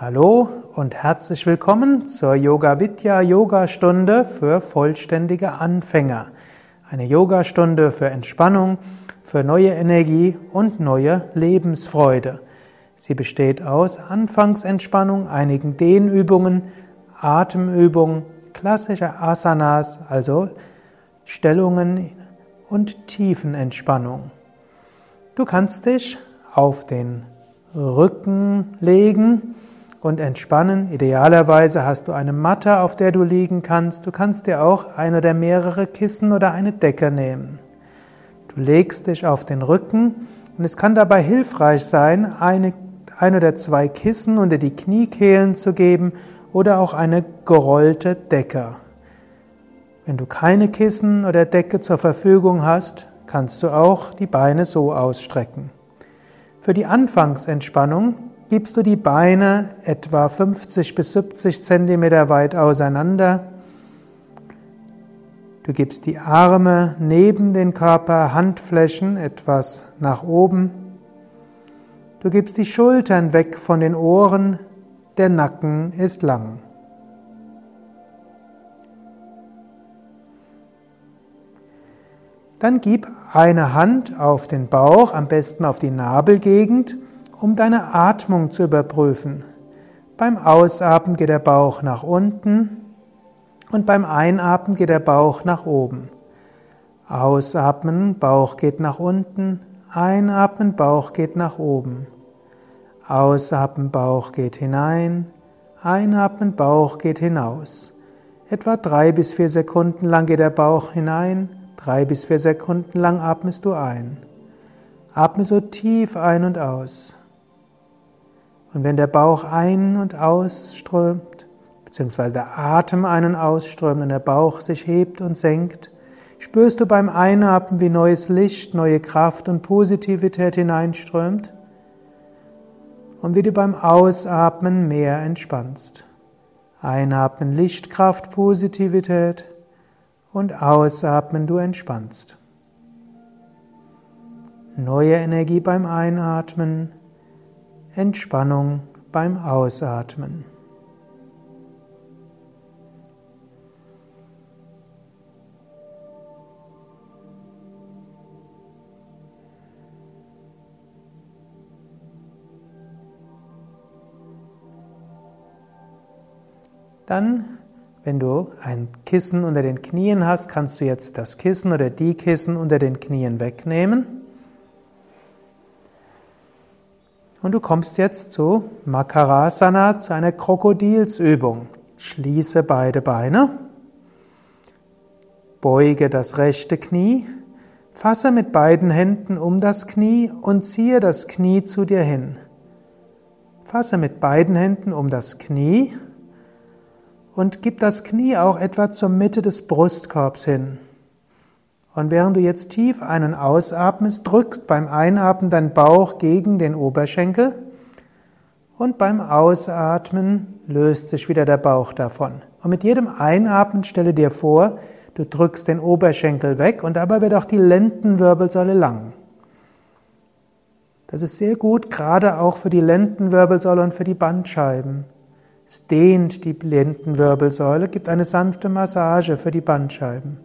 Hallo und herzlich willkommen zur Yoga Vidya Yoga-Stunde für vollständige Anfänger. Eine Yoga-Stunde für Entspannung, für neue Energie und neue Lebensfreude. Sie besteht aus Anfangsentspannung, einigen Dehnübungen, Atemübungen, klassischer Asanas, also Stellungen und Tiefenentspannung. Du kannst dich auf den Rücken legen und entspannen. Idealerweise hast du eine Matte, auf der du liegen kannst. Du kannst dir auch ein oder mehrere Kissen oder eine Decke nehmen. Du legst dich auf den Rücken und es kann dabei hilfreich sein, eine, ein oder zwei Kissen unter die Kniekehlen zu geben oder auch eine gerollte Decke. Wenn du keine Kissen oder Decke zur Verfügung hast, kannst du auch die Beine so ausstrecken. Für die Anfangsentspannung gibst du die Beine etwa 50 bis 70 Zentimeter weit auseinander. Du gibst die Arme neben den Körper, Handflächen etwas nach oben. Du gibst die Schultern weg von den Ohren, der Nacken ist lang. Dann gib eine Hand auf den Bauch, am besten auf die Nabelgegend um deine Atmung zu überprüfen. Beim Ausatmen geht der Bauch nach unten und beim Einatmen geht der Bauch nach oben. Ausatmen, Bauch geht nach unten, einatmen, Bauch geht nach oben. Ausatmen, Bauch geht hinein, einatmen, Bauch geht hinaus. Etwa drei bis vier Sekunden lang geht der Bauch hinein, drei bis vier Sekunden lang atmest du ein. Atme so tief ein und aus. Und wenn der Bauch ein- und ausströmt, beziehungsweise der Atem ein- und ausströmt und der Bauch sich hebt und senkt, spürst du beim Einatmen, wie neues Licht, neue Kraft und Positivität hineinströmt und wie du beim Ausatmen mehr entspannst. Einatmen Lichtkraft, Positivität und ausatmen du entspannst. Neue Energie beim Einatmen Entspannung beim Ausatmen. Dann, wenn du ein Kissen unter den Knien hast, kannst du jetzt das Kissen oder die Kissen unter den Knien wegnehmen. Und du kommst jetzt zu Makarasana, zu einer Krokodilsübung. Schließe beide Beine, beuge das rechte Knie, fasse mit beiden Händen um das Knie und ziehe das Knie zu dir hin. Fasse mit beiden Händen um das Knie und gib das Knie auch etwa zur Mitte des Brustkorbs hin. Und während du jetzt tief einen ausatmest, drückst beim Einatmen dein Bauch gegen den Oberschenkel und beim Ausatmen löst sich wieder der Bauch davon. Und mit jedem Einatmen stelle dir vor, du drückst den Oberschenkel weg und dabei wird auch die Lendenwirbelsäule lang. Das ist sehr gut, gerade auch für die Lendenwirbelsäule und für die Bandscheiben. Es dehnt die Lendenwirbelsäule, gibt eine sanfte Massage für die Bandscheiben.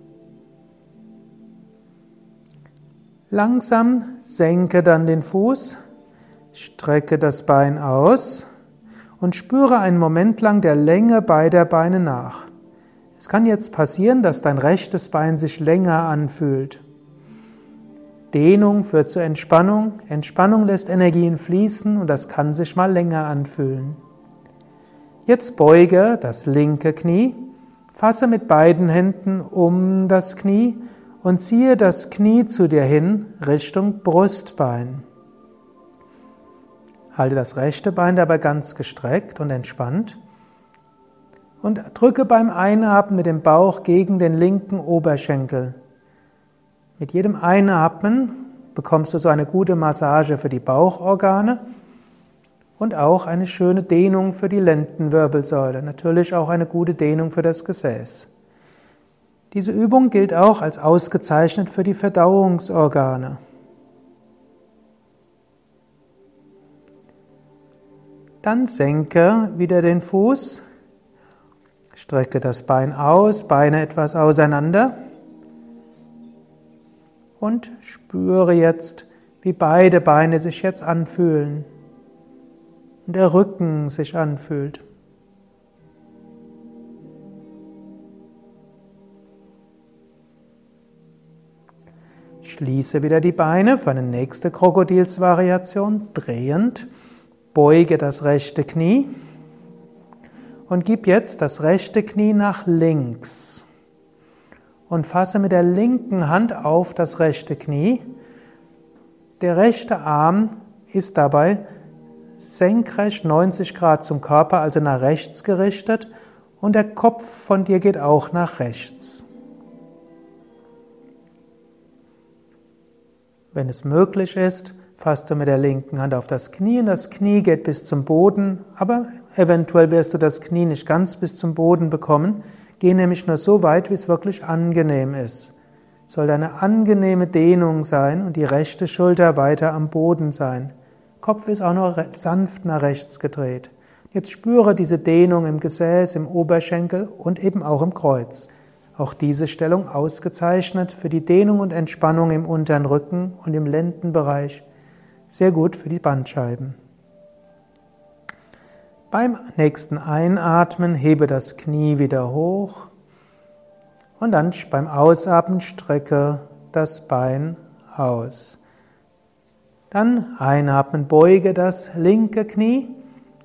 Langsam senke dann den Fuß, strecke das Bein aus und spüre einen Moment lang der Länge beider Beine nach. Es kann jetzt passieren, dass dein rechtes Bein sich länger anfühlt. Dehnung führt zur Entspannung, Entspannung lässt Energien fließen und das kann sich mal länger anfühlen. Jetzt beuge das linke Knie, fasse mit beiden Händen um das Knie und ziehe das Knie zu dir hin Richtung Brustbein. Halte das rechte Bein dabei ganz gestreckt und entspannt und drücke beim Einatmen mit dem Bauch gegen den linken Oberschenkel. Mit jedem Einatmen bekommst du so eine gute Massage für die Bauchorgane und auch eine schöne Dehnung für die Lendenwirbelsäule, natürlich auch eine gute Dehnung für das Gesäß. Diese Übung gilt auch als ausgezeichnet für die Verdauungsorgane. Dann senke wieder den Fuß, strecke das Bein aus, Beine etwas auseinander und spüre jetzt, wie beide Beine sich jetzt anfühlen der Rücken sich anfühlt. Schließe wieder die Beine für eine nächste Krokodilsvariation, drehend. Beuge das rechte Knie und gib jetzt das rechte Knie nach links. Und fasse mit der linken Hand auf das rechte Knie. Der rechte Arm ist dabei senkrecht 90 Grad zum Körper, also nach rechts gerichtet. Und der Kopf von dir geht auch nach rechts. Wenn es möglich ist, fasst du mit der linken Hand auf das Knie und das Knie geht bis zum Boden, aber eventuell wirst du das Knie nicht ganz bis zum Boden bekommen. Geh nämlich nur so weit, wie es wirklich angenehm ist. Soll eine angenehme Dehnung sein und die rechte Schulter weiter am Boden sein. Kopf ist auch nur sanft nach rechts gedreht. Jetzt spüre diese Dehnung im Gesäß, im Oberschenkel und eben auch im Kreuz. Auch diese Stellung ausgezeichnet für die Dehnung und Entspannung im unteren Rücken und im Lendenbereich. Sehr gut für die Bandscheiben. Beim nächsten Einatmen hebe das Knie wieder hoch und dann beim Ausatmen strecke das Bein aus. Dann einatmen, beuge das linke Knie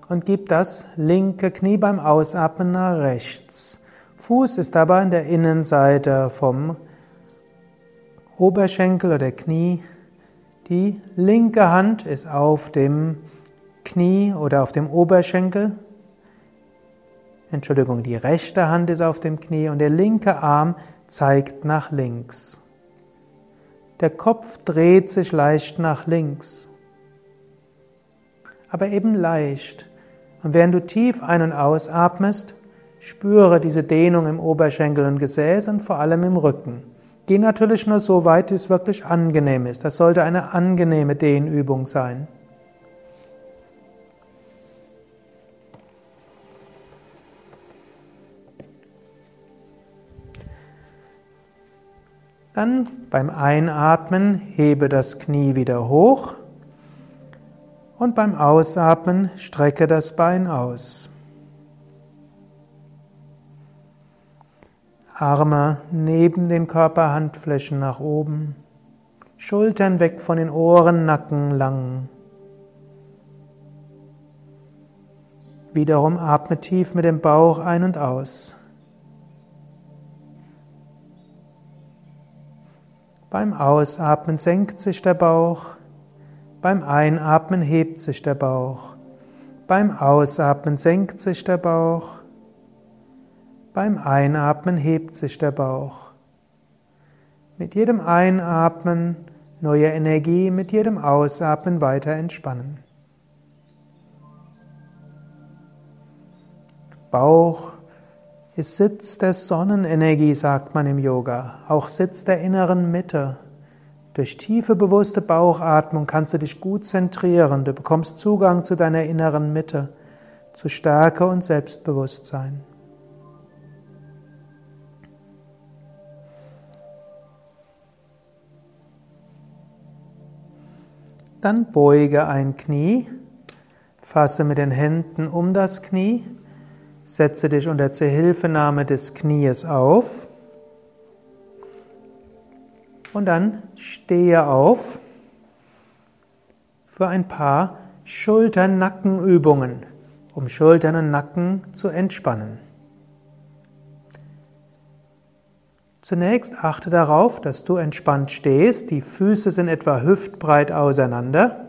und gib das linke Knie beim Ausatmen nach rechts. Fuß ist dabei an der Innenseite vom Oberschenkel oder Knie. Die linke Hand ist auf dem Knie oder auf dem Oberschenkel. Entschuldigung, die rechte Hand ist auf dem Knie und der linke Arm zeigt nach links. Der Kopf dreht sich leicht nach links, aber eben leicht. Und während du tief ein- und ausatmest, Spüre diese Dehnung im Oberschenkel und Gesäß und vor allem im Rücken. Geh natürlich nur so weit, wie es wirklich angenehm ist. Das sollte eine angenehme Dehnübung sein. Dann beim Einatmen hebe das Knie wieder hoch und beim Ausatmen strecke das Bein aus. Arme neben den Körper, Handflächen nach oben, Schultern weg von den Ohren, Nacken lang. Wiederum atme tief mit dem Bauch ein und aus. Beim Ausatmen senkt sich der Bauch, beim Einatmen hebt sich der Bauch, beim Ausatmen senkt sich der Bauch, beim Einatmen hebt sich der Bauch. Mit jedem Einatmen neue Energie, mit jedem Ausatmen weiter entspannen. Bauch ist Sitz der Sonnenenergie, sagt man im Yoga, auch Sitz der inneren Mitte. Durch tiefe bewusste Bauchatmung kannst du dich gut zentrieren, du bekommst Zugang zu deiner inneren Mitte, zu Stärke und Selbstbewusstsein. Dann beuge ein Knie, fasse mit den Händen um das Knie, setze dich unter Zuhilfenahme des Knies auf und dann stehe auf für ein paar Schultern-Nackenübungen, um Schultern und Nacken zu entspannen. Zunächst achte darauf, dass du entspannt stehst. Die Füße sind etwa hüftbreit auseinander.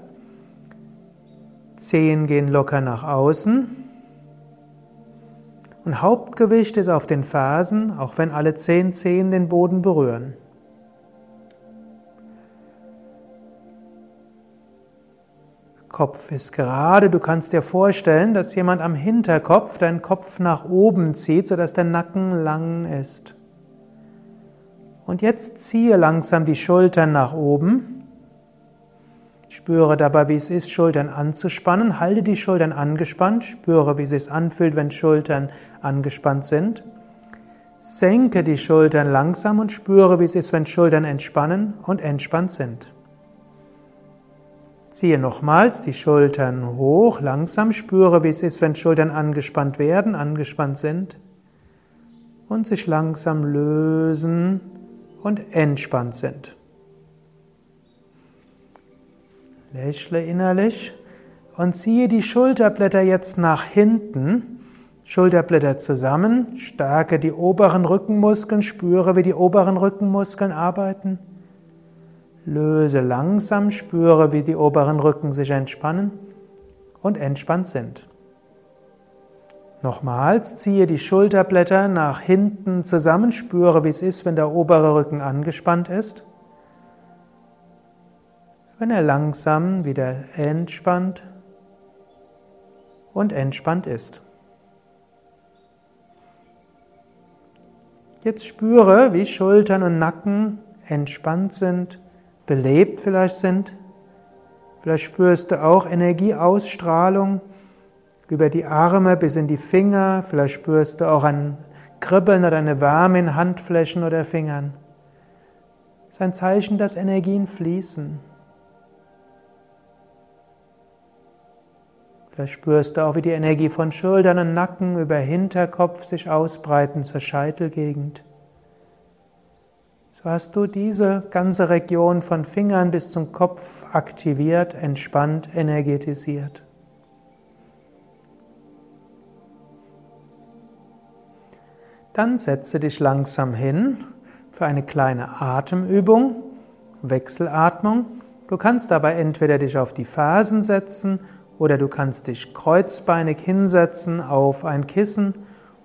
Zehen gehen locker nach außen. Und Hauptgewicht ist auf den Fersen, auch wenn alle zehn Zehen den Boden berühren. Kopf ist gerade. Du kannst dir vorstellen, dass jemand am Hinterkopf deinen Kopf nach oben zieht, sodass der Nacken lang ist. Und jetzt ziehe langsam die Schultern nach oben. Spüre dabei, wie es ist, Schultern anzuspannen. Halte die Schultern angespannt. Spüre, wie es sich anfühlt, wenn Schultern angespannt sind. Senke die Schultern langsam und spüre, wie es ist, wenn Schultern entspannen und entspannt sind. Ziehe nochmals die Schultern hoch, langsam spüre, wie es ist, wenn Schultern angespannt werden, angespannt sind und sich langsam lösen und entspannt sind. Lächle innerlich und ziehe die Schulterblätter jetzt nach hinten. Schulterblätter zusammen, stärke die oberen Rückenmuskeln, spüre, wie die oberen Rückenmuskeln arbeiten. Löse langsam, spüre, wie die oberen Rücken sich entspannen und entspannt sind. Nochmals, ziehe die Schulterblätter nach hinten zusammen, spüre, wie es ist, wenn der obere Rücken angespannt ist. Wenn er langsam wieder entspannt und entspannt ist. Jetzt spüre, wie Schultern und Nacken entspannt sind, belebt vielleicht sind. Vielleicht spürst du auch Energieausstrahlung über die Arme bis in die Finger. Vielleicht spürst du auch ein Kribbeln oder eine Wärme in Handflächen oder Fingern. Das ist ein Zeichen, dass Energien fließen. Vielleicht spürst du auch, wie die Energie von Schultern und Nacken über Hinterkopf sich ausbreiten zur Scheitelgegend. So hast du diese ganze Region von Fingern bis zum Kopf aktiviert, entspannt, energetisiert. Dann setze dich langsam hin für eine kleine Atemübung, Wechselatmung. Du kannst dabei entweder dich auf die Fersen setzen oder du kannst dich kreuzbeinig hinsetzen auf ein Kissen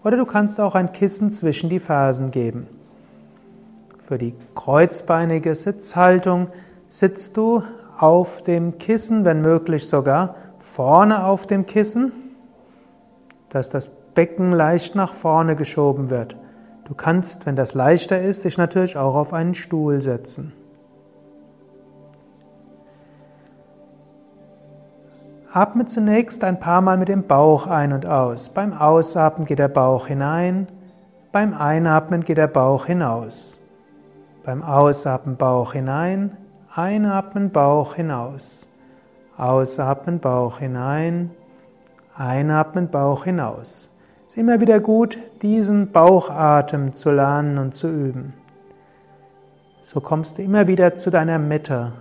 oder du kannst auch ein Kissen zwischen die Fersen geben. Für die kreuzbeinige Sitzhaltung sitzt du auf dem Kissen, wenn möglich sogar vorne auf dem Kissen, dass das Becken leicht nach vorne geschoben wird. Du kannst, wenn das leichter ist, dich natürlich auch auf einen Stuhl setzen. Atme zunächst ein paar Mal mit dem Bauch ein und aus. Beim Ausatmen geht der Bauch hinein, beim Einatmen geht der Bauch hinaus. Beim Ausatmen Bauch hinein, Einatmen Bauch hinaus. Ausatmen Bauch hinein, Einatmen Bauch hinaus ist immer wieder gut, diesen Bauchatem zu lernen und zu üben. So kommst du immer wieder zu deiner Mitte.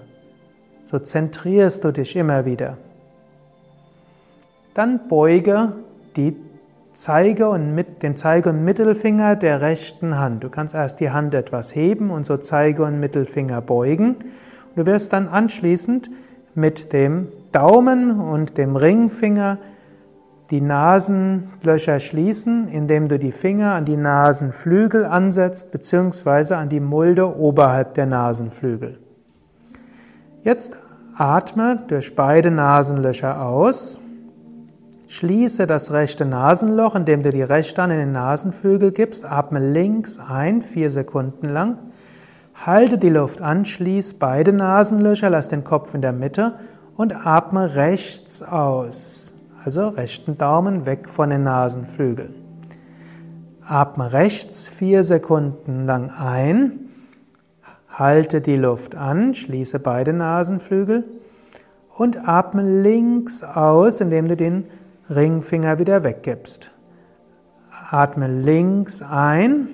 So zentrierst du dich immer wieder. Dann beuge die Zeige und mit, den Zeige- und Mittelfinger der rechten Hand. Du kannst erst die Hand etwas heben und so Zeige- und Mittelfinger beugen. Du wirst dann anschließend mit dem Daumen und dem Ringfinger die Nasenlöcher schließen, indem du die Finger an die Nasenflügel ansetzt, beziehungsweise an die Mulde oberhalb der Nasenflügel. Jetzt atme durch beide Nasenlöcher aus. Schließe das rechte Nasenloch, indem du die rechte Hand in den Nasenflügel gibst. Atme links ein, vier Sekunden lang. Halte die Luft an, schließ beide Nasenlöcher, lass den Kopf in der Mitte und atme rechts aus. Also rechten Daumen weg von den Nasenflügeln. Atme rechts vier Sekunden lang ein. Halte die Luft an, schließe beide Nasenflügel und atme links aus, indem du den Ringfinger wieder weggibst. Atme links ein,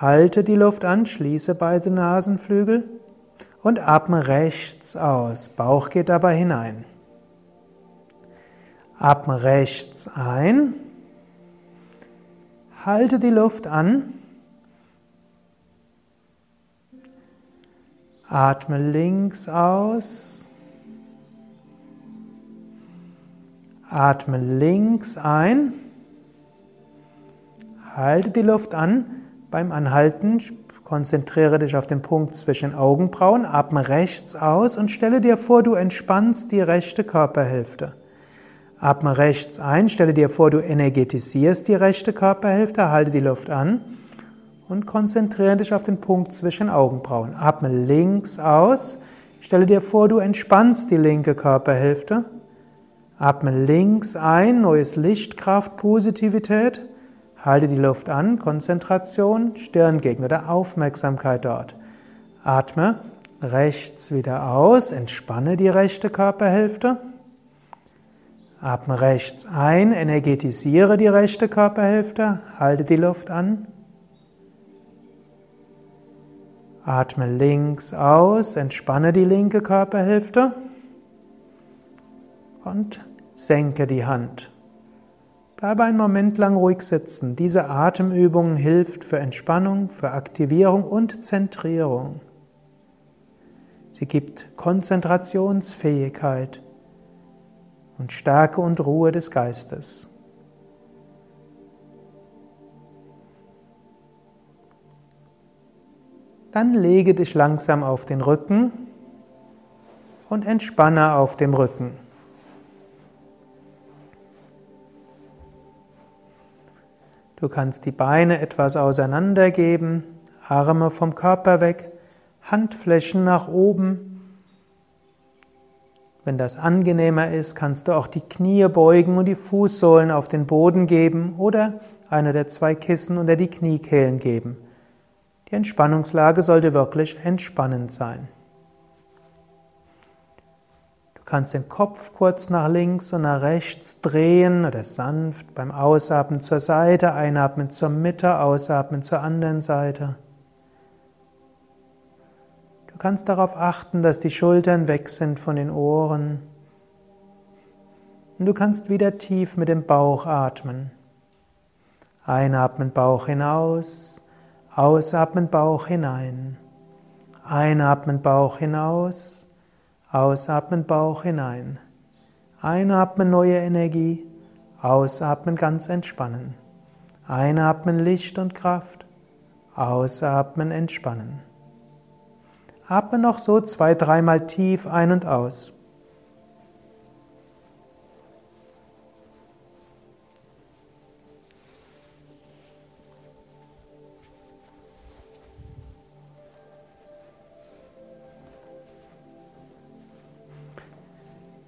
halte die Luft an, schließe beide Nasenflügel und atme rechts aus. Bauch geht dabei hinein. Atme rechts ein. Halte die Luft an. Atme links aus. Atme links ein. Halte die Luft an. Beim Anhalten konzentriere dich auf den Punkt zwischen Augenbrauen. Atme rechts aus und stelle dir vor, du entspannst die rechte Körperhälfte. Atme rechts ein, stelle dir vor, du energetisierst die rechte Körperhälfte, halte die Luft an und konzentriere dich auf den Punkt zwischen Augenbrauen. Atme links aus. Stelle dir vor, du entspannst die linke Körperhälfte. Atme links ein, neues Licht, Kraft, Positivität. Halte die Luft an, Konzentration, Stirngegend oder Aufmerksamkeit dort. Atme rechts wieder aus, entspanne die rechte Körperhälfte. Atme rechts ein, energetisiere die rechte Körperhälfte, halte die Luft an. Atme links aus, entspanne die linke Körperhälfte und senke die Hand. Bleibe einen Moment lang ruhig sitzen. Diese Atemübung hilft für Entspannung, für Aktivierung und Zentrierung. Sie gibt Konzentrationsfähigkeit und Stärke und Ruhe des Geistes. Dann lege dich langsam auf den Rücken und entspanne auf dem Rücken. Du kannst die Beine etwas auseinandergeben, Arme vom Körper weg, Handflächen nach oben. Wenn das angenehmer ist, kannst du auch die Knie beugen und die Fußsohlen auf den Boden geben oder eine der zwei Kissen unter die Kniekehlen geben. Die Entspannungslage sollte wirklich entspannend sein. Du kannst den Kopf kurz nach links und nach rechts drehen oder sanft beim Ausatmen zur Seite, einatmen zur Mitte, ausatmen zur anderen Seite. Du kannst darauf achten, dass die Schultern weg sind von den Ohren. Und du kannst wieder tief mit dem Bauch atmen. Einatmen Bauch hinaus, ausatmen Bauch hinein. Einatmen Bauch hinaus, Ausatmen Bauch hinein. Einatmen neue Energie. Ausatmen ganz entspannen. Einatmen Licht und Kraft. Ausatmen entspannen. Atme noch so zwei, dreimal tief ein und aus.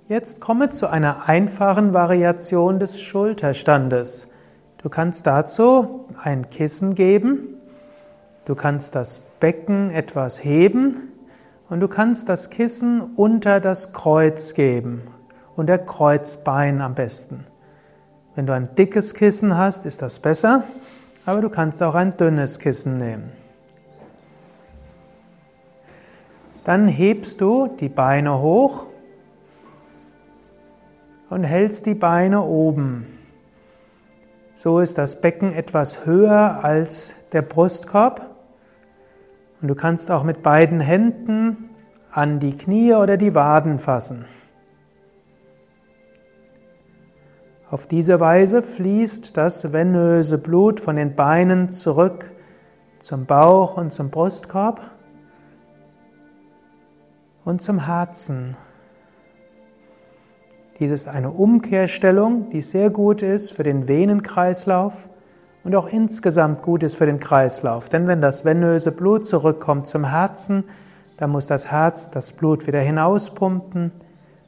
Jetzt komme zu einer einfachen Variation des Schulterstandes. Du kannst dazu ein Kissen geben, du kannst das Becken etwas heben und du kannst das Kissen unter das Kreuz geben, unter Kreuzbein am besten. Wenn du ein dickes Kissen hast, ist das besser, aber du kannst auch ein dünnes Kissen nehmen. Dann hebst du die Beine hoch und hältst die Beine oben. So ist das Becken etwas höher als der Brustkorb. Und du kannst auch mit beiden Händen an die Knie oder die Waden fassen. Auf diese Weise fließt das venöse Blut von den Beinen zurück zum Bauch und zum Brustkorb und zum Herzen. Dies ist eine Umkehrstellung, die sehr gut ist für den Venenkreislauf und auch insgesamt gut ist für den Kreislauf. Denn wenn das venöse Blut zurückkommt zum Herzen, dann muss das Herz das Blut wieder hinauspumpen.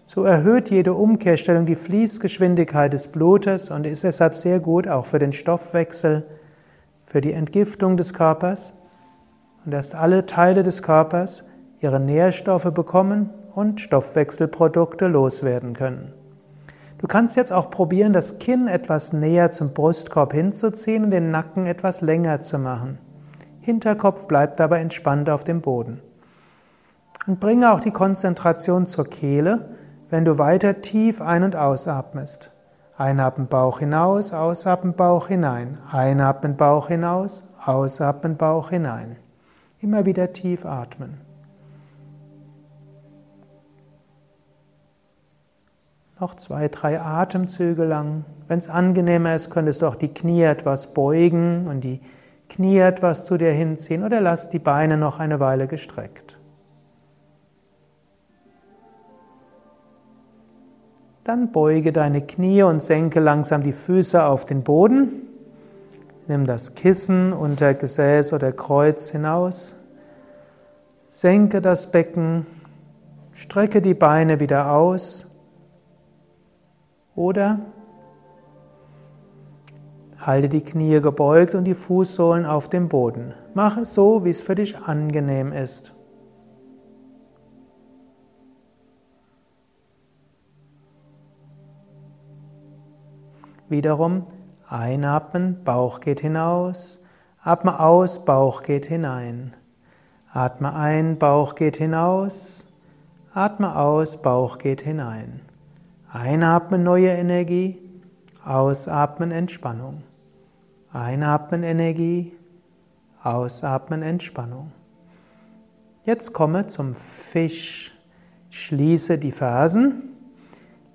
So erhöht jede Umkehrstellung die Fließgeschwindigkeit des Blutes und ist deshalb sehr gut auch für den Stoffwechsel, für die Entgiftung des Körpers und dass alle Teile des Körpers ihre Nährstoffe bekommen und Stoffwechselprodukte loswerden können. Du kannst jetzt auch probieren, das Kinn etwas näher zum Brustkorb hinzuziehen und den Nacken etwas länger zu machen. Hinterkopf bleibt dabei entspannt auf dem Boden. Und bringe auch die Konzentration zur Kehle, wenn du weiter tief ein- und ausatmest. Einatmen Bauch hinaus, ausatmen Bauch hinein. Einatmen Bauch hinaus, ausatmen Bauch hinein. Immer wieder tief atmen. Noch zwei, drei Atemzüge lang. Wenn es angenehmer ist, könntest du auch die Knie etwas beugen und die Knie etwas zu dir hinziehen oder lass die Beine noch eine Weile gestreckt. Dann beuge deine Knie und senke langsam die Füße auf den Boden. Nimm das Kissen unter Gesäß oder Kreuz hinaus. Senke das Becken. Strecke die Beine wieder aus. Oder halte die Knie gebeugt und die Fußsohlen auf dem Boden. Mach es so, wie es für dich angenehm ist. Wiederum einatmen, Bauch geht hinaus. Atme aus, Bauch geht hinein. Atme ein, Bauch geht hinaus. Atme aus, Bauch geht hinein. Einatmen neue Energie, ausatmen Entspannung. Einatmen Energie, ausatmen Entspannung. Jetzt komme zum Fisch. Schließe die Fersen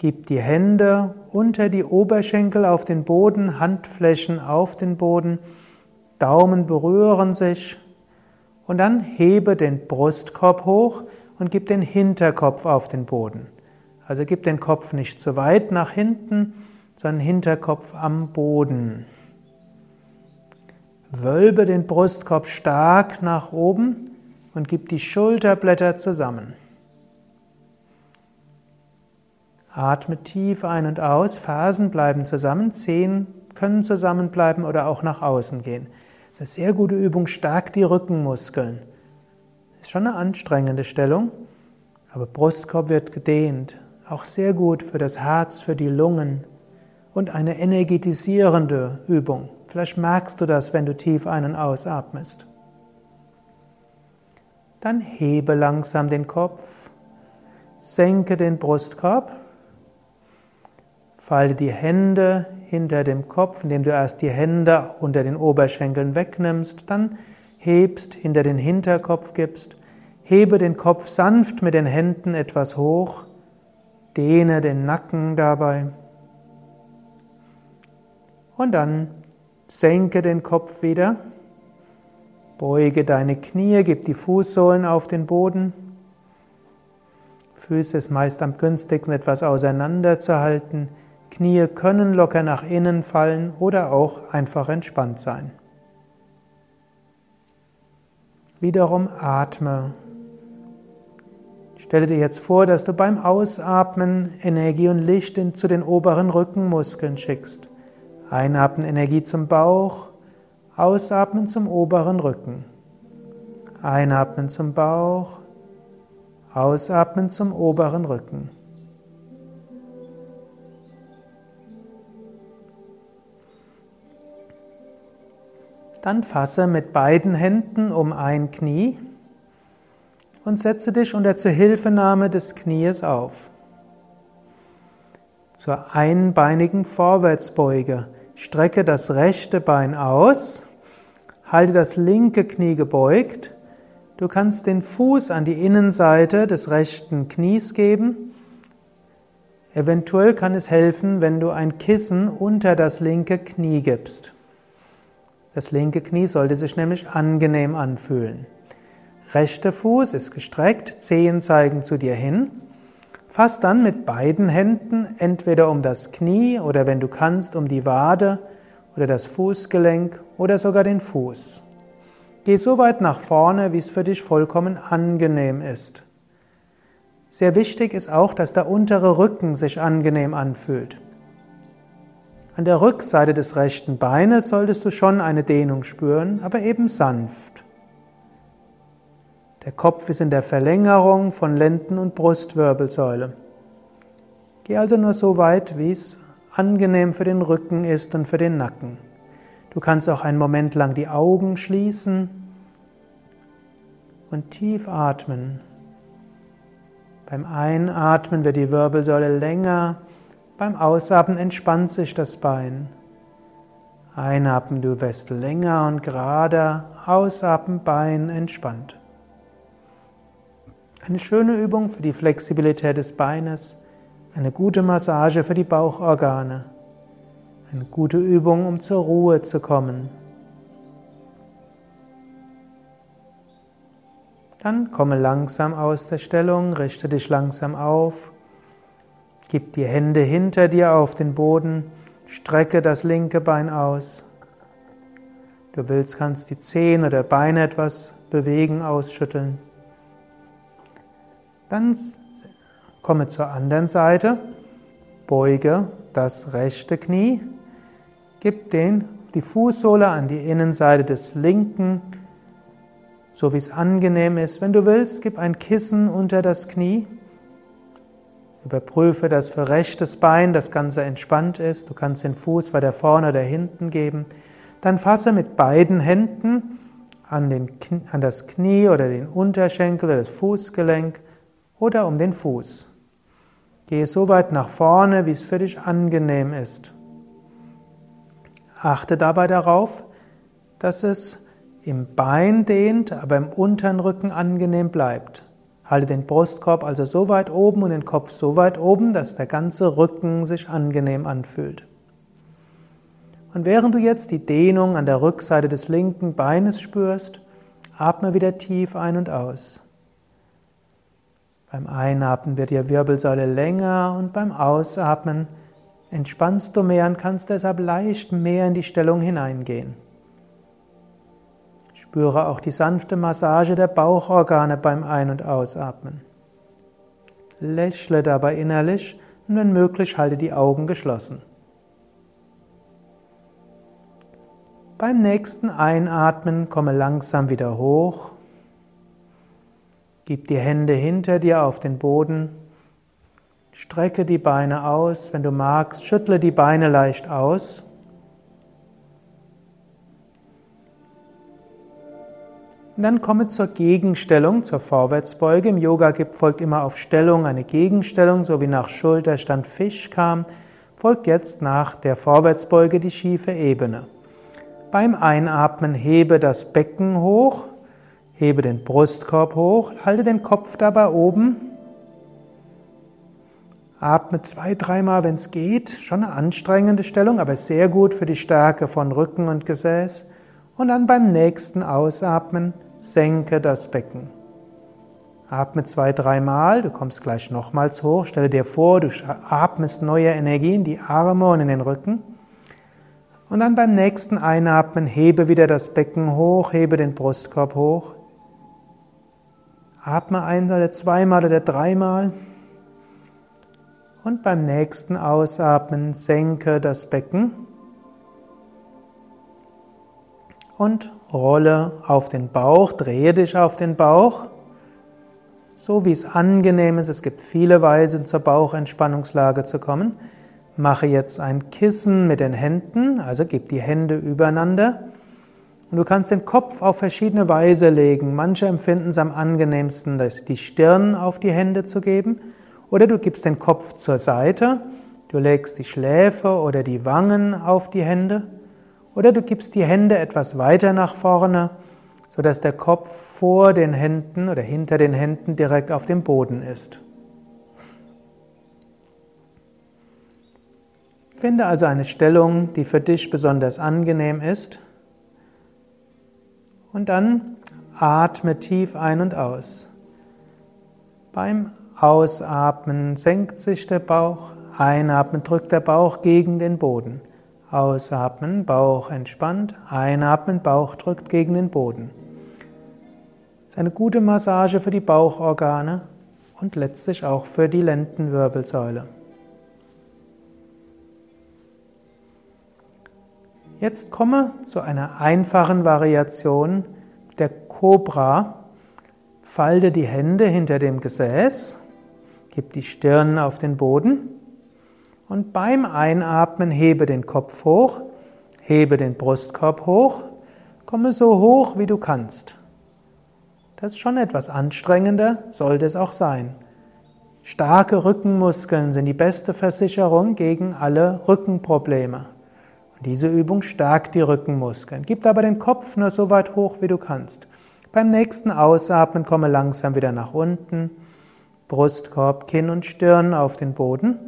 Gib die Hände unter die Oberschenkel auf den Boden, Handflächen auf den Boden, Daumen berühren sich und dann hebe den Brustkorb hoch und gib den Hinterkopf auf den Boden. Also gib den Kopf nicht zu weit nach hinten, sondern Hinterkopf am Boden. Wölbe den Brustkorb stark nach oben und gib die Schulterblätter zusammen. Atme tief ein und aus, Fersen bleiben zusammen, Zehen können zusammenbleiben oder auch nach außen gehen. Das ist eine sehr gute Übung, stärkt die Rückenmuskeln. Ist schon eine anstrengende Stellung, aber Brustkorb wird gedehnt. Auch sehr gut für das Herz, für die Lungen und eine energetisierende Übung. Vielleicht merkst du das, wenn du tief ein- und ausatmest. Dann hebe langsam den Kopf, senke den Brustkorb Falte die Hände hinter dem Kopf, indem du erst die Hände unter den Oberschenkeln wegnimmst, dann hebst, hinter den Hinterkopf gibst. Hebe den Kopf sanft mit den Händen etwas hoch. Dehne den Nacken dabei. Und dann senke den Kopf wieder. Beuge deine Knie, gib die Fußsohlen auf den Boden. Füße ist meist am günstigsten etwas auseinanderzuhalten. Knie können locker nach innen fallen oder auch einfach entspannt sein. Wiederum atme. Stelle dir jetzt vor, dass du beim Ausatmen Energie und Licht zu den oberen Rückenmuskeln schickst. Einatmen Energie zum Bauch, ausatmen zum oberen Rücken. Einatmen zum Bauch, ausatmen zum oberen Rücken. Dann fasse mit beiden Händen um ein Knie und setze dich unter Zuhilfenahme des Knies auf. Zur einbeinigen Vorwärtsbeuge strecke das rechte Bein aus, halte das linke Knie gebeugt. Du kannst den Fuß an die Innenseite des rechten Knies geben. Eventuell kann es helfen, wenn du ein Kissen unter das linke Knie gibst. Das linke Knie sollte sich nämlich angenehm anfühlen. Rechter Fuß ist gestreckt, Zehen zeigen zu dir hin. Fass dann mit beiden Händen entweder um das Knie oder wenn du kannst um die Wade oder das Fußgelenk oder sogar den Fuß. Geh so weit nach vorne, wie es für dich vollkommen angenehm ist. Sehr wichtig ist auch, dass der untere Rücken sich angenehm anfühlt. An der Rückseite des rechten Beines solltest du schon eine Dehnung spüren, aber eben sanft. Der Kopf ist in der Verlängerung von Lenden- und Brustwirbelsäule. Geh also nur so weit, wie es angenehm für den Rücken ist und für den Nacken. Du kannst auch einen Moment lang die Augen schließen und tief atmen. Beim Einatmen wird die Wirbelsäule länger beim Ausatmen entspannt sich das Bein. Einatmen, du wirst länger und gerader, ausatmen, Bein entspannt. Eine schöne Übung für die Flexibilität des Beines, eine gute Massage für die Bauchorgane, eine gute Übung, um zur Ruhe zu kommen. Dann komme langsam aus der Stellung, richte dich langsam auf. Gib die Hände hinter dir auf den Boden, strecke das linke Bein aus. Du willst, kannst die Zehen oder Beine etwas bewegen, ausschütteln. Dann komme zur anderen Seite, beuge das rechte Knie, gib den, die Fußsohle an die Innenseite des linken, so wie es angenehm ist. Wenn du willst, gib ein Kissen unter das Knie. Überprüfe, dass für rechtes Bein das Ganze entspannt ist. Du kannst den Fuß weiter vorne oder hinten geben. Dann fasse mit beiden Händen an, den, an das Knie oder den Unterschenkel oder das Fußgelenk oder um den Fuß. Gehe so weit nach vorne, wie es für dich angenehm ist. Achte dabei darauf, dass es im Bein dehnt, aber im unteren Rücken angenehm bleibt. Halte den Brustkorb also so weit oben und den Kopf so weit oben, dass der ganze Rücken sich angenehm anfühlt. Und während du jetzt die Dehnung an der Rückseite des linken Beines spürst, atme wieder tief ein und aus. Beim Einatmen wird die Wirbelsäule länger und beim Ausatmen entspannst du mehr und kannst deshalb leicht mehr in die Stellung hineingehen. Spüre auch die sanfte Massage der Bauchorgane beim Ein- und Ausatmen. Lächle dabei innerlich und wenn möglich halte die Augen geschlossen. Beim nächsten Einatmen komme langsam wieder hoch Gib die Hände hinter dir auf den Boden. Strecke die Beine aus. Wenn du magst, schüttle die Beine leicht aus. Und dann komme zur Gegenstellung, zur Vorwärtsbeuge. Im Yoga folgt immer auf Stellung eine Gegenstellung, so wie nach Schulterstand Fisch kam, folgt jetzt nach der Vorwärtsbeuge die schiefe Ebene. Beim Einatmen hebe das Becken hoch, Hebe den Brustkorb hoch, halte den Kopf dabei oben. Atme zwei, dreimal, wenn es geht. Schon eine anstrengende Stellung, aber sehr gut für die Stärke von Rücken und Gesäß. Und dann beim nächsten Ausatmen senke das Becken. Atme zwei, dreimal, du kommst gleich nochmals hoch. Stelle dir vor, du atmest neue Energie in die Arme und in den Rücken. Und dann beim nächsten Einatmen hebe wieder das Becken hoch, hebe den Brustkorb hoch. Atme ein oder zweimal oder dreimal. Und beim nächsten Ausatmen senke das Becken und rolle auf den Bauch, drehe dich auf den Bauch, so wie es angenehm ist. Es gibt viele Weisen zur Bauchentspannungslage zu kommen. Mache jetzt ein Kissen mit den Händen, also gib die Hände übereinander und du kannst den Kopf auf verschiedene Weise legen. Manche empfinden es am angenehmsten, die Stirn auf die Hände zu geben. Oder du gibst den Kopf zur Seite. Du legst die Schläfe oder die Wangen auf die Hände. Oder du gibst die Hände etwas weiter nach vorne, sodass der Kopf vor den Händen oder hinter den Händen direkt auf dem Boden ist. Finde also eine Stellung, die für dich besonders angenehm ist. Und dann atme tief ein und aus. Beim Ausatmen senkt sich der Bauch, einatmen drückt der Bauch gegen den Boden. Ausatmen, Bauch entspannt, einatmen, Bauch drückt gegen den Boden. Das ist eine gute Massage für die Bauchorgane und letztlich auch für die Lendenwirbelsäule. Jetzt komme zu einer einfachen Variation der Cobra. Falte die Hände hinter dem Gesäß, gib die Stirn auf den Boden und beim Einatmen hebe den Kopf hoch, hebe den Brustkorb hoch, komme so hoch wie du kannst. Das ist schon etwas anstrengender, sollte es auch sein. Starke Rückenmuskeln sind die beste Versicherung gegen alle Rückenprobleme. Diese Übung stärkt die Rückenmuskeln. Gib aber den Kopf nur so weit hoch, wie du kannst. Beim nächsten Ausatmen komme langsam wieder nach unten. Brustkorb, Kinn und Stirn auf den Boden.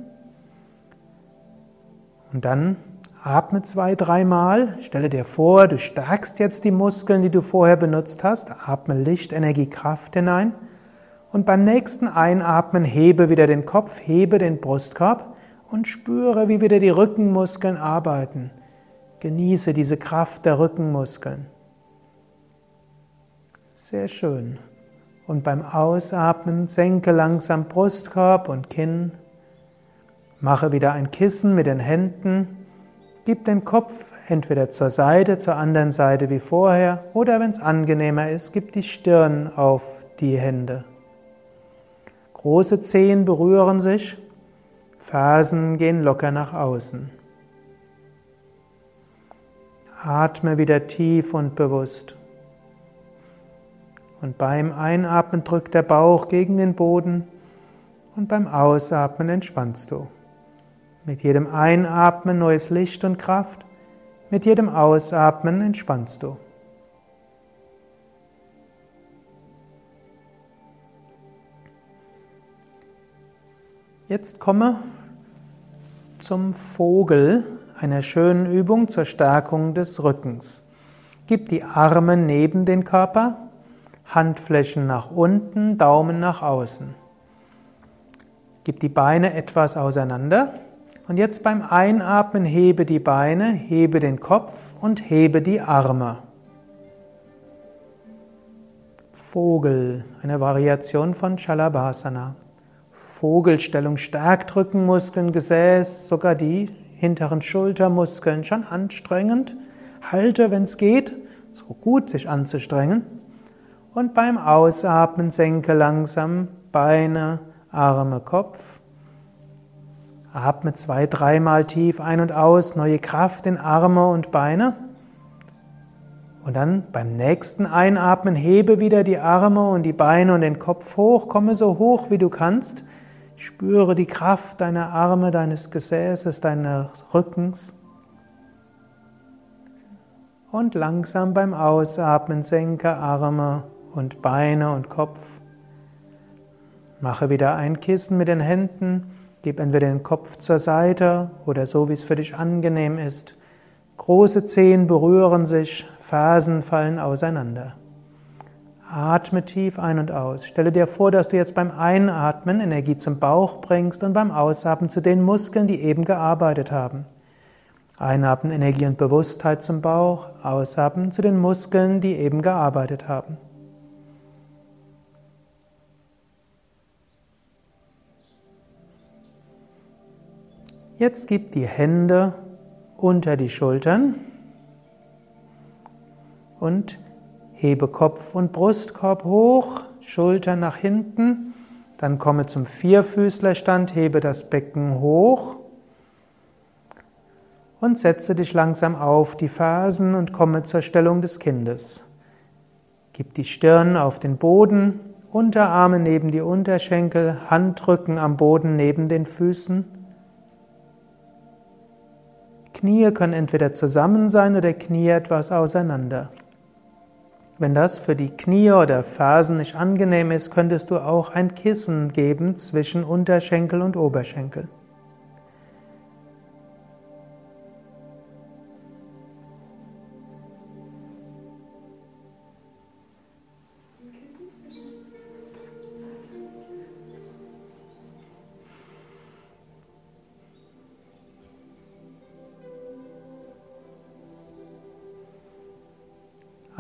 Und dann atme zwei, dreimal. Stelle dir vor, du stärkst jetzt die Muskeln, die du vorher benutzt hast. Atme Licht, Energie, Kraft hinein. Und beim nächsten Einatmen hebe wieder den Kopf, hebe den Brustkorb und spüre, wie wieder die Rückenmuskeln arbeiten. Genieße diese Kraft der Rückenmuskeln. Sehr schön. Und beim Ausatmen senke langsam Brustkorb und Kinn. Mache wieder ein Kissen mit den Händen. Gib den Kopf entweder zur Seite, zur anderen Seite wie vorher oder wenn es angenehmer ist, gib die Stirn auf die Hände. Große Zehen berühren sich, Fersen gehen locker nach außen. Atme wieder tief und bewusst. Und beim Einatmen drückt der Bauch gegen den Boden und beim Ausatmen entspannst du. Mit jedem Einatmen neues Licht und Kraft, mit jedem Ausatmen entspannst du. Jetzt komme zum Vogel, einer schönen Übung zur Stärkung des Rückens. Gib die Arme neben den Körper Handflächen nach unten, Daumen nach außen. Gib die Beine etwas auseinander. Und jetzt beim Einatmen hebe die Beine, hebe den Kopf und hebe die Arme. Vogel, eine Variation von Shalabhasana. Vogelstellung stärkt Rückenmuskeln, Gesäß, sogar die hinteren Schultermuskeln. Schon anstrengend. Halte, wenn es geht. So gut, sich anzustrengen. Und beim Ausatmen senke langsam Beine, Arme, Kopf. Atme zwei, dreimal tief ein und aus, neue Kraft in Arme und Beine. Und dann beim nächsten Einatmen hebe wieder die Arme und die Beine und den Kopf hoch, komme so hoch wie du kannst. Spüre die Kraft deiner Arme, deines Gesäßes, deines Rückens. Und langsam beim Ausatmen senke Arme und Beine und Kopf. Mache wieder ein Kissen mit den Händen, gib entweder den Kopf zur Seite oder so, wie es für dich angenehm ist. Große Zehen berühren sich, Fersen fallen auseinander. Atme tief ein und aus. Stelle dir vor, dass du jetzt beim Einatmen Energie zum Bauch bringst und beim Ausatmen zu den Muskeln, die eben gearbeitet haben. Einatmen Energie und Bewusstheit zum Bauch, ausatmen zu den Muskeln, die eben gearbeitet haben. Jetzt gib die Hände unter die Schultern und hebe Kopf und Brustkorb hoch, Schultern nach hinten, dann komme zum Vierfüßlerstand, hebe das Becken hoch und setze dich langsam auf die Fersen und komme zur Stellung des Kindes. Gib die Stirn auf den Boden, Unterarme neben die Unterschenkel, Handrücken am Boden neben den Füßen. Knie können entweder zusammen sein oder Knie etwas auseinander. Wenn das für die Knie oder Fersen nicht angenehm ist, könntest du auch ein Kissen geben zwischen Unterschenkel und Oberschenkel.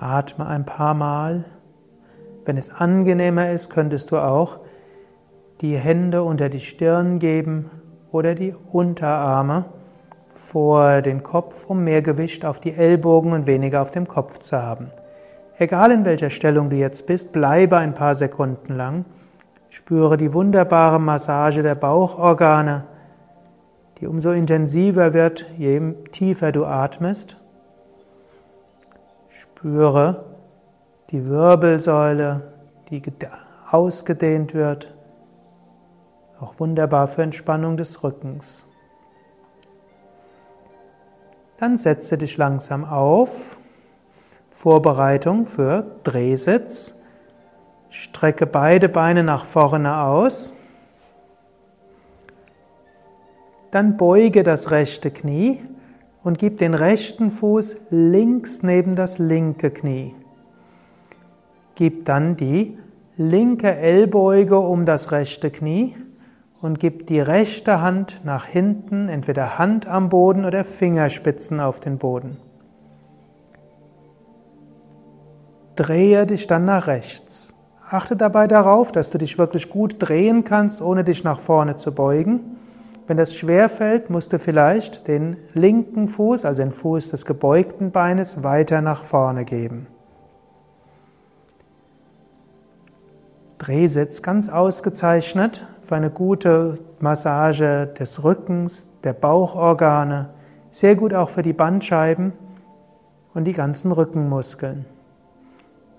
Atme ein paar Mal. Wenn es angenehmer ist, könntest du auch die Hände unter die Stirn geben oder die Unterarme vor den Kopf, um mehr Gewicht auf die Ellbogen und weniger auf dem Kopf zu haben. Egal in welcher Stellung du jetzt bist, bleibe ein paar Sekunden lang. Spüre die wunderbare Massage der Bauchorgane, die umso intensiver wird, je tiefer du atmest. Spüre die Wirbelsäule, die ausgedehnt wird. Auch wunderbar für Entspannung des Rückens. Dann setze dich langsam auf. Vorbereitung für Drehsitz. Strecke beide Beine nach vorne aus. Dann beuge das rechte Knie und gib den rechten Fuß links neben das linke Knie. Gib dann die linke Ellbeuge um das rechte Knie und gib die rechte Hand nach hinten, entweder Hand am Boden oder Fingerspitzen auf den Boden. Drehe dich dann nach rechts. Achte dabei darauf, dass du dich wirklich gut drehen kannst, ohne dich nach vorne zu beugen. Wenn das schwer fällt, musst du vielleicht den linken Fuß, also den Fuß des gebeugten Beines, weiter nach vorne geben. Drehsitz ganz ausgezeichnet für eine gute Massage des Rückens, der Bauchorgane, sehr gut auch für die Bandscheiben und die ganzen Rückenmuskeln.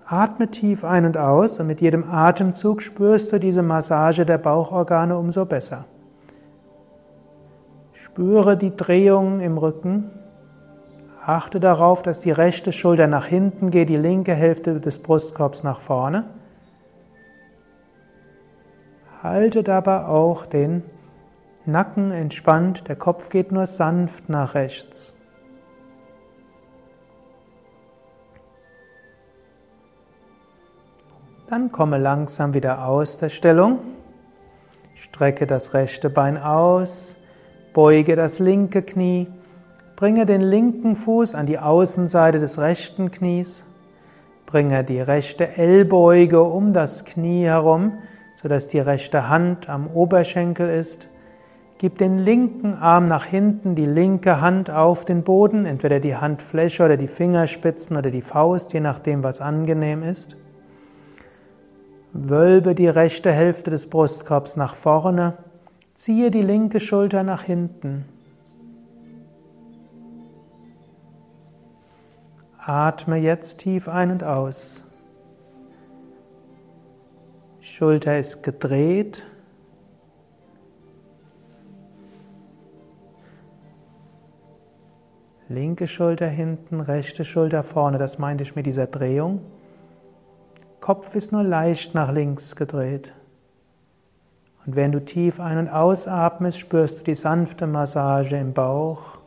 Atme tief ein und aus und mit jedem Atemzug spürst du diese Massage der Bauchorgane umso besser. Spüre die Drehung im Rücken. Achte darauf, dass die rechte Schulter nach hinten geht, die linke Hälfte des Brustkorbs nach vorne. Halte dabei auch den Nacken entspannt, der Kopf geht nur sanft nach rechts. Dann komme langsam wieder aus der Stellung. Strecke das rechte Bein aus, beuge das linke Knie, bringe den linken Fuß an die Außenseite des rechten Knies, bringe die rechte Ellbeuge um das Knie herum, sodass die rechte Hand am Oberschenkel ist. Gib den linken Arm nach hinten, die linke Hand auf den Boden, entweder die Handfläche oder die Fingerspitzen oder die Faust, je nachdem, was angenehm ist. Wölbe die rechte Hälfte des Brustkorbs nach vorne, ziehe die linke Schulter nach hinten. Atme jetzt tief ein und aus. Schulter ist gedreht. Linke Schulter hinten, rechte Schulter vorne, das meinte ich mit dieser Drehung. Kopf ist nur leicht nach links gedreht. Und wenn du tief ein- und ausatmest, spürst du die sanfte Massage im Bauch.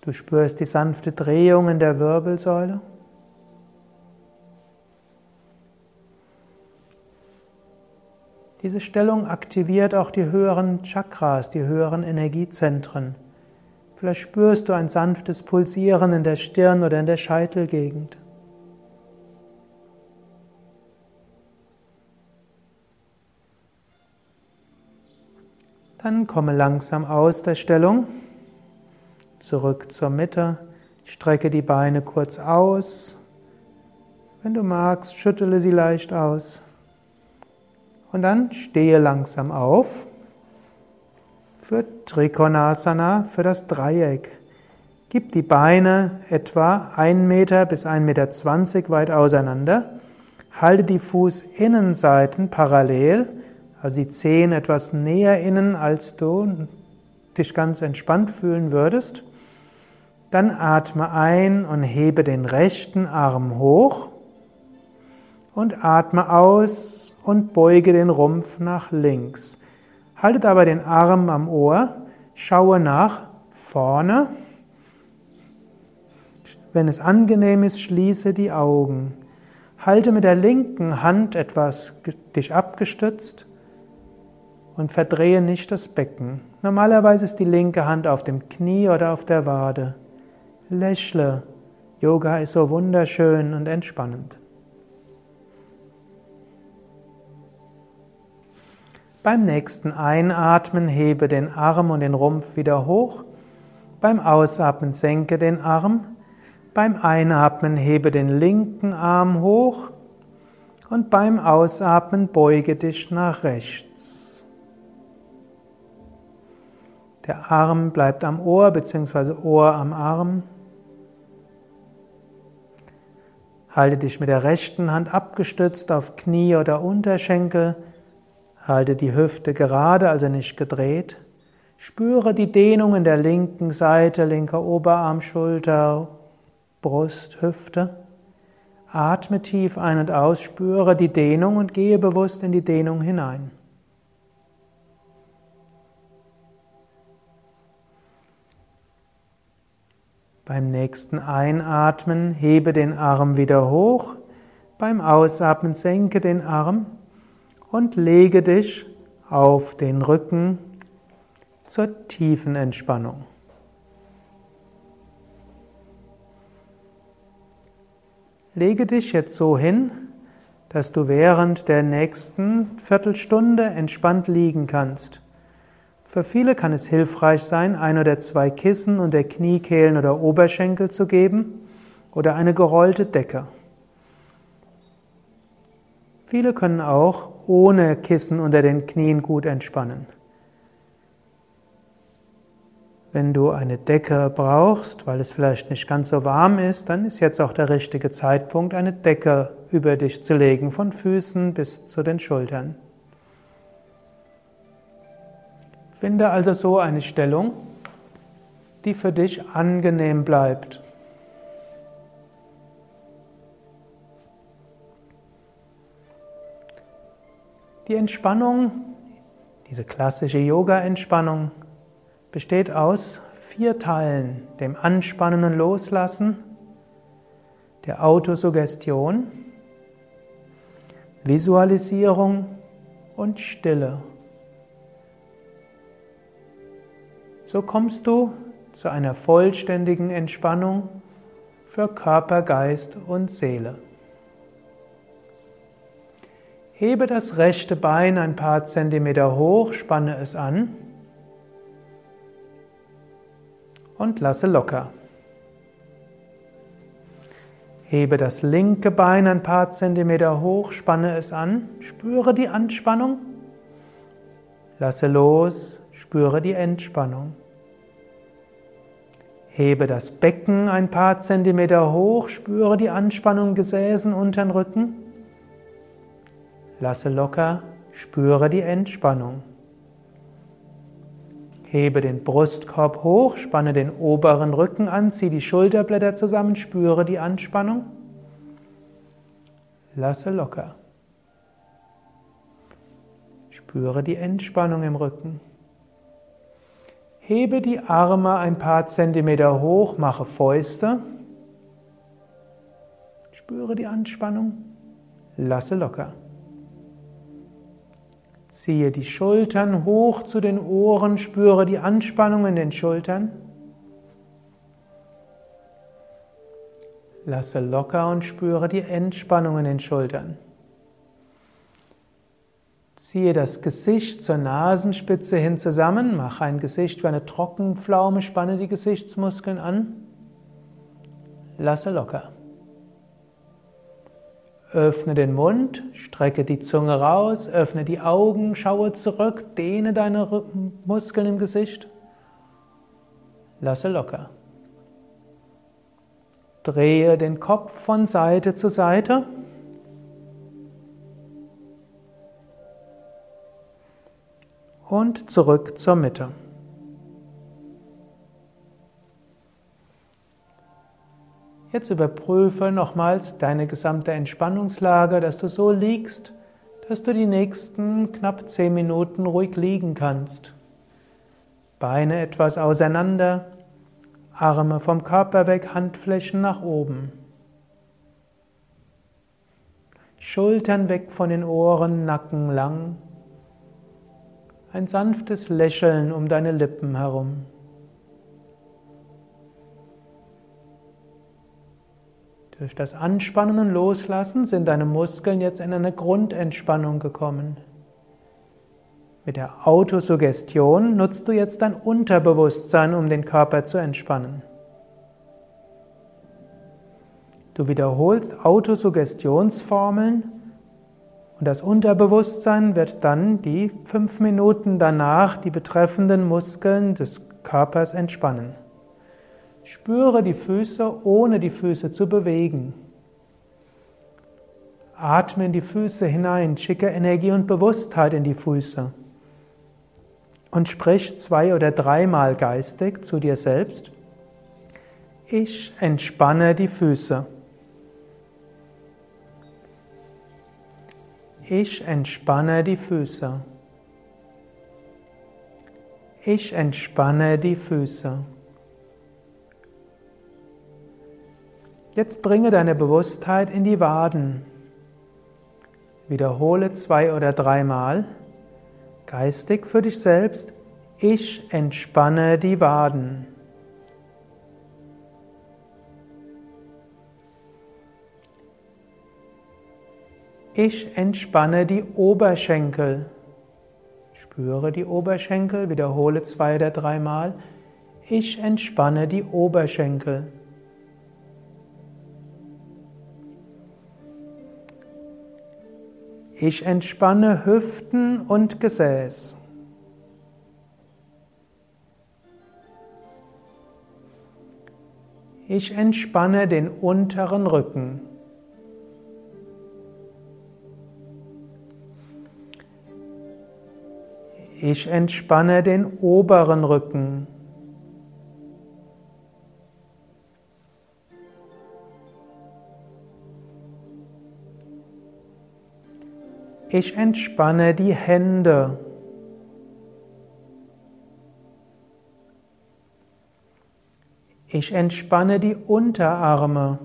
Du spürst die sanfte Drehung in der Wirbelsäule. Diese Stellung aktiviert auch die höheren Chakras, die höheren Energiezentren. Vielleicht spürst du ein sanftes Pulsieren in der Stirn oder in der Scheitelgegend. Dann komme langsam aus der Stellung, zurück zur Mitte, strecke die Beine kurz aus. Wenn du magst, schüttele sie leicht aus. Und dann stehe langsam auf für Trikonasana, für das Dreieck. Gib die Beine etwa 1 Meter bis 1,20 Meter weit auseinander. Halte die Fußinnenseiten parallel, also die Zehen etwas näher innen, als du dich ganz entspannt fühlen würdest. Dann atme ein und hebe den rechten Arm hoch und atme aus und beuge den Rumpf nach links. Halte dabei den Arm am Ohr, schaue nach vorne. Wenn es angenehm ist, schließe die Augen. Halte mit der linken Hand etwas dich abgestützt und verdrehe nicht das Becken. Normalerweise ist die linke Hand auf dem Knie oder auf der Wade. Lächle. Yoga ist so wunderschön und entspannend. Beim nächsten Einatmen hebe den Arm und den Rumpf wieder hoch. Beim Ausatmen senke den Arm. Beim Einatmen hebe den linken Arm hoch. Und beim Ausatmen beuge dich nach rechts. Der Arm bleibt am Ohr bzw. Ohr am Arm. Halte dich mit der rechten Hand abgestützt auf Knie oder Unterschenkel Halte die Hüfte gerade, also nicht gedreht. Spüre die Dehnung in der linken Seite, linker Oberarm, Schulter, Brust, Hüfte. Atme tief ein und aus, spüre die Dehnung und gehe bewusst in die Dehnung hinein. Beim nächsten Einatmen hebe den Arm wieder hoch. Beim Ausatmen senke den Arm und lege dich auf den Rücken zur tiefen Entspannung. Lege dich jetzt so hin, dass du während der nächsten Viertelstunde entspannt liegen kannst. Für viele kann es hilfreich sein, ein oder zwei Kissen unter Kniekehlen oder Oberschenkel zu geben oder eine gerollte Decke. Viele können auch ohne Kissen unter den Knien gut entspannen. Wenn du eine Decke brauchst, weil es vielleicht nicht ganz so warm ist, dann ist jetzt auch der richtige Zeitpunkt, eine Decke über dich zu legen, von Füßen bis zu den Schultern. Finde also so eine Stellung, die für dich angenehm bleibt. Die Entspannung, diese klassische Yoga-Entspannung, besteht aus vier Teilen, dem Anspannen und Loslassen, der Autosuggestion, Visualisierung und Stille. So kommst du zu einer vollständigen Entspannung für Körper, Geist und Seele. Hebe das rechte Bein ein paar Zentimeter hoch, spanne es an. und lasse locker. Hebe das linke Bein ein paar Zentimeter hoch, spanne es an, spüre die Anspannung, lasse los, spüre die Entspannung. Hebe das Becken ein paar Zentimeter hoch, spüre die Anspannung Gesäßen unter den Rücken. Lasse locker, spüre die Entspannung. Hebe den Brustkorb hoch, spanne den oberen Rücken an, ziehe die Schulterblätter zusammen, spüre die Anspannung. Lasse locker. Spüre die Entspannung im Rücken. Hebe die Arme ein paar Zentimeter hoch, mache Fäuste. Spüre die Anspannung. Lasse locker. Ziehe die Schultern hoch zu den Ohren, spüre die Anspannung in den Schultern. Lasse locker und spüre die Entspannung in den Schultern. Ziehe das Gesicht zur Nasenspitze hin zusammen, mache ein Gesicht wie eine Trockenpflaume, spanne die Gesichtsmuskeln an. Lasse locker. Öffne den Mund, strecke die Zunge raus, öffne die Augen, schaue zurück, dehne deine Muskeln im Gesicht. Lasse locker. Drehe den Kopf von Seite zu Seite. Und zurück zur Mitte. Jetzt überprüfe nochmals deine gesamte Entspannungslage, dass du so liegst, dass du die nächsten knapp zehn Minuten ruhig liegen kannst. Beine etwas auseinander, Arme vom Körper weg, Handflächen nach oben. Schultern weg von den Ohren, Nacken lang. Ein sanftes Lächeln um deine Lippen herum. Durch das Anspannen und Loslassen sind deine Muskeln jetzt in eine Grundentspannung gekommen. Mit der Autosuggestion nutzt du jetzt dein Unterbewusstsein, um den Körper zu entspannen. Du wiederholst Autosuggestionsformeln und das Unterbewusstsein wird dann die fünf Minuten danach die betreffenden Muskeln des Körpers entspannen. Spüre die Füße, ohne die Füße zu bewegen. Atme in die Füße hinein, schicke Energie und Bewusstheit in die Füße. Und sprich zwei oder dreimal geistig zu dir selbst. Ich entspanne die Füße. Ich entspanne die Füße. Ich entspanne die Füße. Jetzt bringe deine Bewusstheit in die Waden. Wiederhole zwei oder dreimal geistig für dich selbst, ich entspanne die Waden. Ich entspanne die Oberschenkel. Spüre die Oberschenkel, wiederhole zwei oder dreimal. Ich entspanne die Oberschenkel. Ich entspanne Hüften und Gesäß. Ich entspanne den unteren Rücken. Ich entspanne den oberen Rücken. Ich entspanne die Hände. Ich entspanne die Unterarme.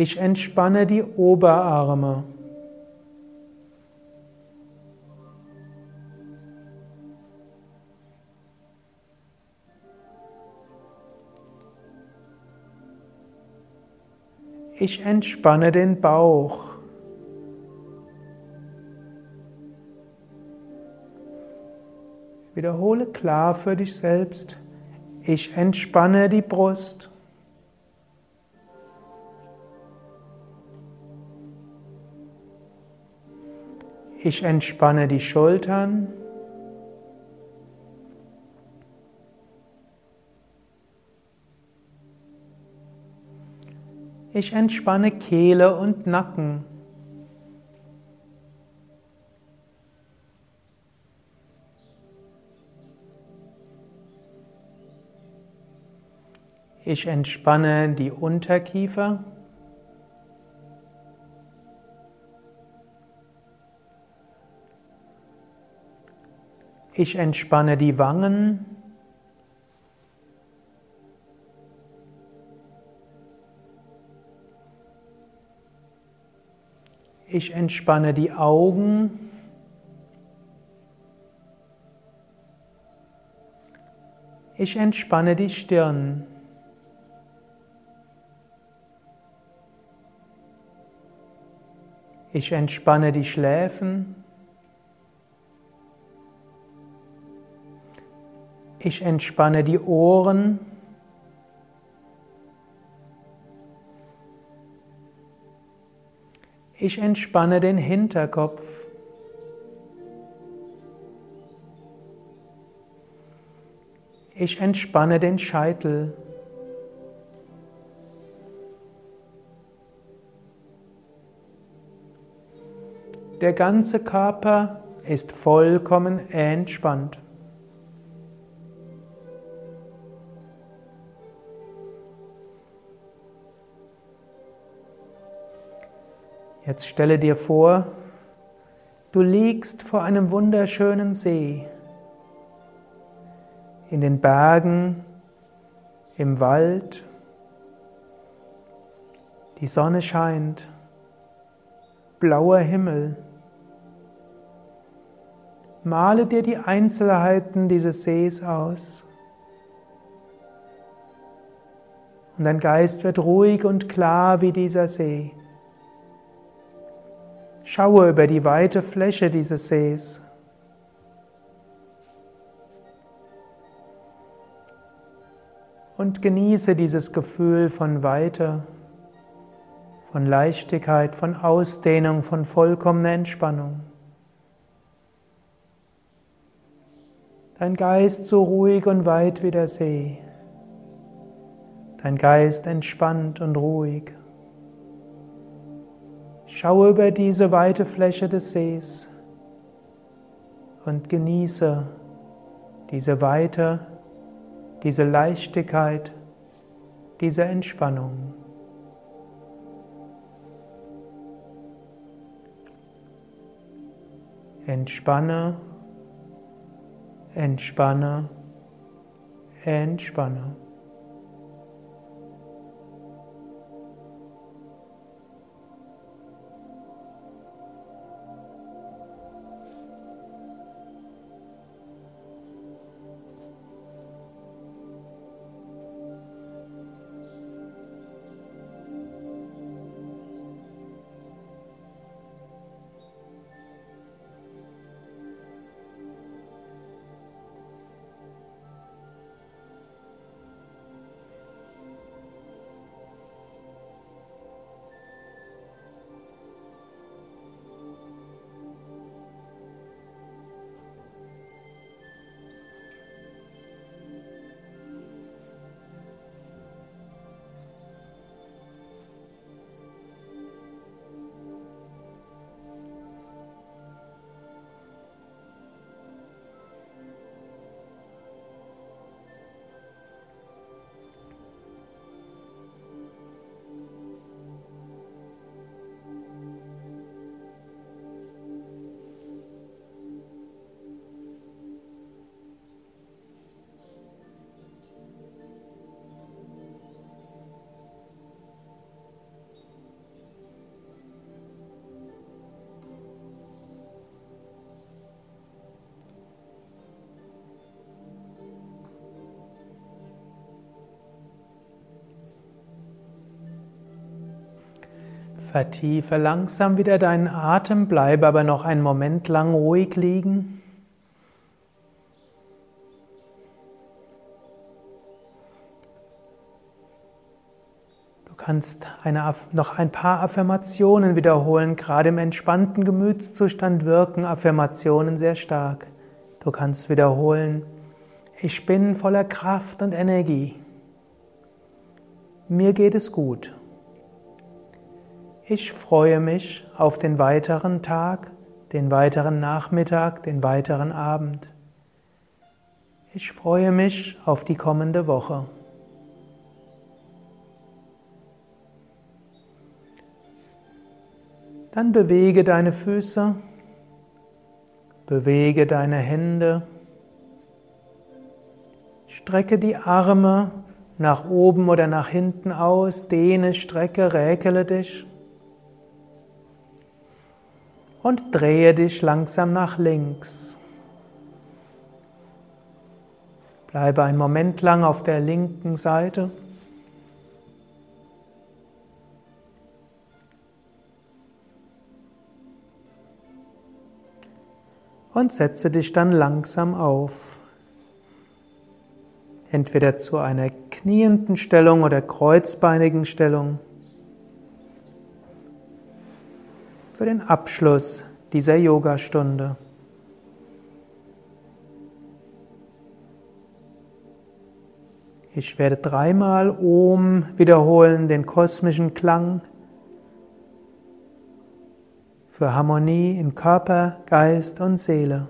Ich entspanne die Oberarme. Ich entspanne den Bauch. Wiederhole klar für dich selbst. Ich entspanne die Brust. Ich entspanne die Schultern. Ich entspanne Kehle und Nacken. Ich entspanne die Unterkiefer. Ich entspanne die Wangen. Ich entspanne die Augen. Ich entspanne die Stirn. Ich entspanne die Schläfen. Ich entspanne die Ohren. Ich entspanne den Hinterkopf. Ich entspanne den Scheitel. Der ganze Körper ist vollkommen entspannt. Jetzt stelle dir vor, du liegst vor einem wunderschönen See, in den Bergen, im Wald, die Sonne scheint, blauer Himmel. Male dir die Einzelheiten dieses Sees aus. Und dein Geist wird ruhig und klar wie dieser See. Schaue über die weite Fläche dieses Sees. Und genieße dieses Gefühl von Weite, von Leichtigkeit, von Ausdehnung, von vollkommener Entspannung. Dein Geist so ruhig und weit wie der See. Dein Geist entspannt und ruhig. Schaue über diese weite Fläche des Sees und genieße diese Weite, diese Leichtigkeit, diese Entspannung. Entspanne, entspanne, entspanne. Vertiefe langsam wieder deinen Atem, bleibe aber noch einen Moment lang ruhig liegen. Du kannst eine, noch ein paar Affirmationen wiederholen. Gerade im entspannten Gemütszustand wirken Affirmationen sehr stark. Du kannst wiederholen, ich bin voller Kraft und Energie. Mir geht es gut. Ich freue mich auf den weiteren Tag, den weiteren Nachmittag, den weiteren Abend. Ich freue mich auf die kommende Woche. Dann bewege deine Füße, bewege deine Hände, strecke die Arme nach oben oder nach hinten aus, dehne, strecke, räkele dich und drehe dich langsam nach links. Bleibe einen Moment lang auf der linken Seite. Und setze dich dann langsam auf. Entweder zu einer knienden Stellung oder kreuzbeinigen Stellung. Für den Abschluss dieser Yogastunde. Ich werde dreimal Om wiederholen, den kosmischen Klang für Harmonie in Körper, Geist und Seele.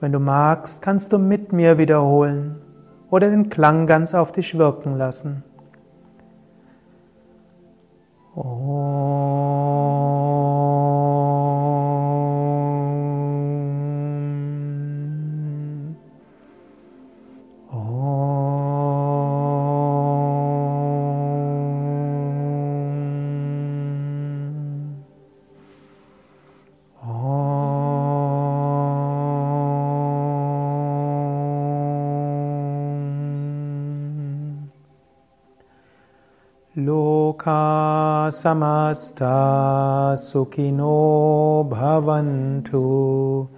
Wenn du magst, kannst du mit mir wiederholen oder den Klang ganz auf dich wirken lassen. Om. Samasta sukino bhavantu.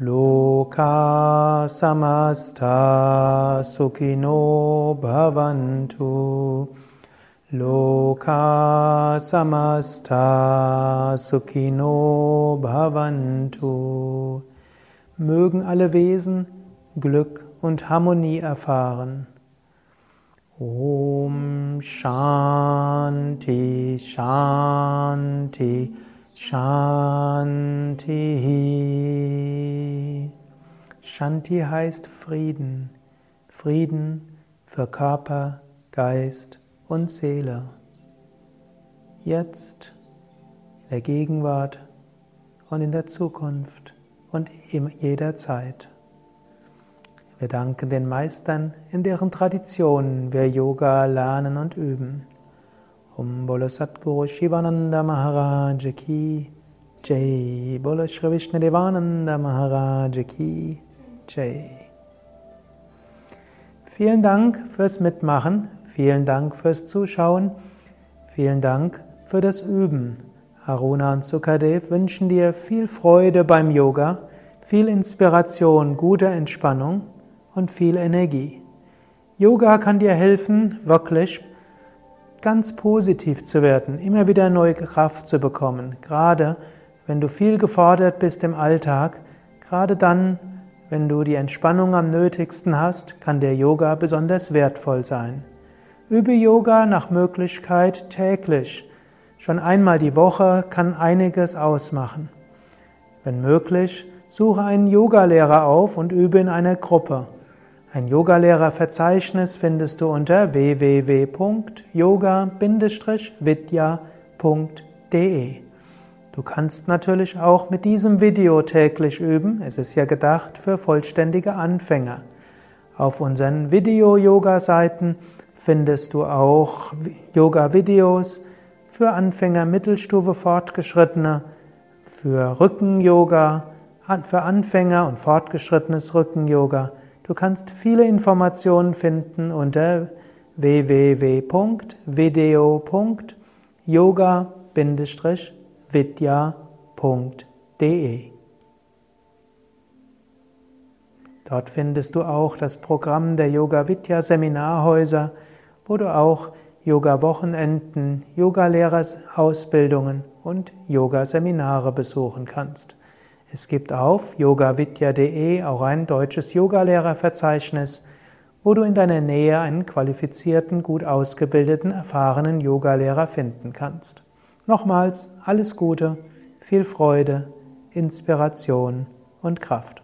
Loka samasta sukino bhavantu. Loka samasta sukino bhavantu. Mögen alle Wesen Glück und Harmonie erfahren. Om Shanti Shanti Shanti. Shanti heißt Frieden. Frieden für Körper, Geist und Seele. Jetzt, in der Gegenwart und in der Zukunft und in jeder Zeit. Wir danken den Meistern, in deren Traditionen wir Yoga lernen und üben. Om Bolo Satguru Shivananda Maharaj Ki Jai Bolo Shri Vishnu Devananda Maharaj Ki Jai Vielen Dank fürs Mitmachen, vielen Dank fürs Zuschauen, vielen Dank für das Üben. Aruna und Sukadev wünschen dir viel Freude beim Yoga, viel Inspiration, gute Entspannung und viel Energie. Yoga kann dir helfen, wirklich ganz positiv zu werden, immer wieder neue Kraft zu bekommen. Gerade wenn du viel gefordert bist im Alltag, gerade dann, wenn du die Entspannung am nötigsten hast, kann der Yoga besonders wertvoll sein. Übe Yoga nach Möglichkeit täglich. Schon einmal die Woche kann einiges ausmachen. Wenn möglich, suche einen Yogalehrer auf und übe in einer Gruppe. Ein Yogalehrerverzeichnis findest du unter www.yoga-vidya.de. Du kannst natürlich auch mit diesem Video täglich üben. Es ist ja gedacht für vollständige Anfänger. Auf unseren Video-Yoga-Seiten findest du auch Yoga-Videos für Anfänger, Mittelstufe, Fortgeschrittene, für Rücken-Yoga, für Anfänger und fortgeschrittenes Rücken-Yoga Du kannst viele Informationen finden unter www.video.yoga-vidya.de yoga-vidya.de. Dort findest du auch das Programm der Yoga Vidya Seminarhäuser, wo du auch Yoga-Wochenenden, Yogalehrerausbildungen und Yoga-Seminare besuchen kannst. Es gibt auf yogavidya.de auch ein deutsches Yogalehrerverzeichnis, wo du in deiner Nähe einen qualifizierten, gut ausgebildeten, erfahrenen Yogalehrer finden kannst. Nochmals alles Gute, viel Freude, Inspiration und Kraft.